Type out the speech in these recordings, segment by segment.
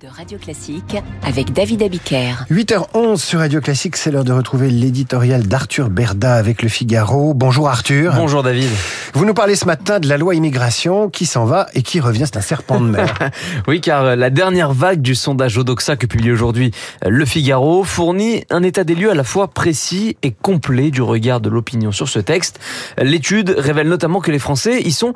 de Radio Classique avec David Abiker. 8h11 sur Radio Classique, c'est l'heure de retrouver l'éditorial d'Arthur Berda avec le Figaro. Bonjour Arthur. Bonjour David. Vous nous parlez ce matin de la loi immigration qui s'en va et qui revient, c'est un serpent de mer. oui, car la dernière vague du sondage Odoxa que publie aujourd'hui le Figaro fournit un état des lieux à la fois précis et complet du regard de l'opinion sur ce texte. L'étude révèle notamment que les Français y sont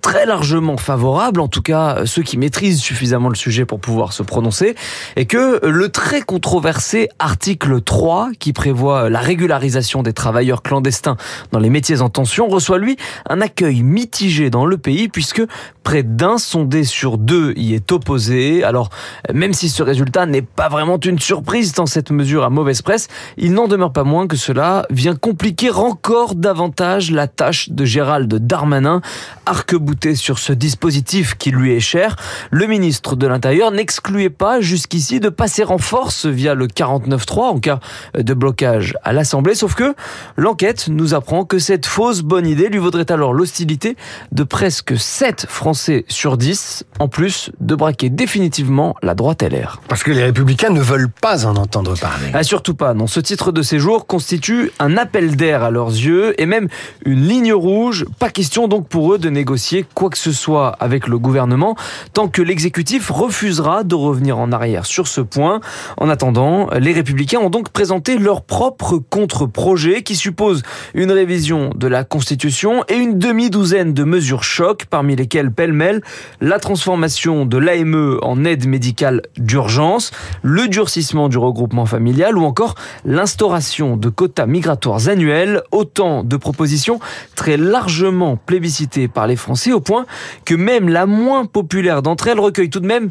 très largement favorables, en tout cas ceux qui maîtrisent suffisamment le sujet pour pouvoir se prononcer et que le très controversé article 3 qui prévoit la régularisation des travailleurs clandestins dans les métiers en tension reçoit lui un accueil mitigé dans le pays puisque près d'un sondé sur deux y est opposé. Alors même si ce résultat n'est pas vraiment une surprise dans cette mesure à mauvaise presse, il n'en demeure pas moins que cela vient compliquer encore davantage la tâche de Gérald Darmanin, arc-bouté sur ce dispositif qui lui est cher. Le ministre de l'Intérieur n'exclut pas jusqu'ici de passer en force via le 49.3 en cas de blocage à l'Assemblée, sauf que l'enquête nous apprend que cette fausse bonne idée lui vaudrait alors l'hostilité de presque 7 Français sur 10, en plus de braquer définitivement la droite LR. Parce que les républicains ne veulent pas en entendre parler. Ah, surtout pas, non. Ce titre de séjour constitue un appel d'air à leurs yeux et même une ligne rouge. Pas question donc pour eux de négocier quoi que ce soit avec le gouvernement tant que l'exécutif refusera de revenir en arrière sur ce point. En attendant, les Républicains ont donc présenté leur propre contre-projet qui suppose une révision de la Constitution et une demi-douzaine de mesures chocs, parmi lesquelles pêle-mêle la transformation de l'AME en aide médicale d'urgence, le durcissement du regroupement familial ou encore l'instauration de quotas migratoires annuels, autant de propositions très largement plébiscitées par les Français au point que même la moins populaire d'entre elles recueille tout de même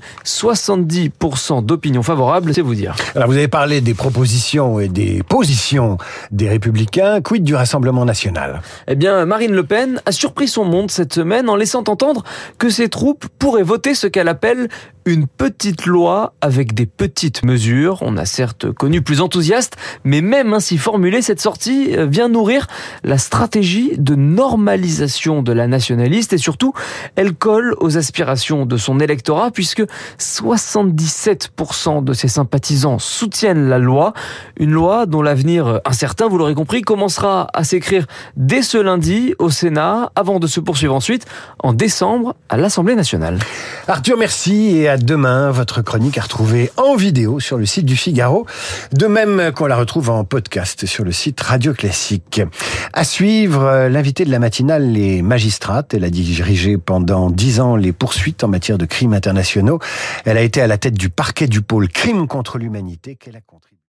70 10% d'opinion favorable, c'est vous dire. Alors vous avez parlé des propositions et des positions des républicains, quid du Rassemblement national? Eh bien, Marine Le Pen a surpris son monde cette semaine en laissant entendre que ses troupes pourraient voter ce qu'elle appelle une petite loi avec des petites mesures. On a certes connu plus enthousiaste, mais même ainsi formulée, cette sortie euh, vient nourrir la stratégie de normalisation de la nationaliste et surtout, elle colle aux aspirations de son électorat puisque 77% de ses sympathisants soutiennent la loi, une loi dont l'avenir incertain, vous l'aurez compris, commencera à s'écrire dès ce lundi au Sénat avant de se poursuivre ensuite en décembre à l'Assemblée nationale. Arthur, merci et à demain. Votre chronique à retrouver en vidéo sur le site du Figaro, de même qu'on la retrouve en podcast sur le site Radio Classique. À suivre, euh, l'invité de la matinale, les magistrates. Elle a dirigé pendant dix ans les poursuites en matière de crimes internationaux. Elle a été à la tête du parquet du pôle crime contre l'humanité qu'elle a contribué.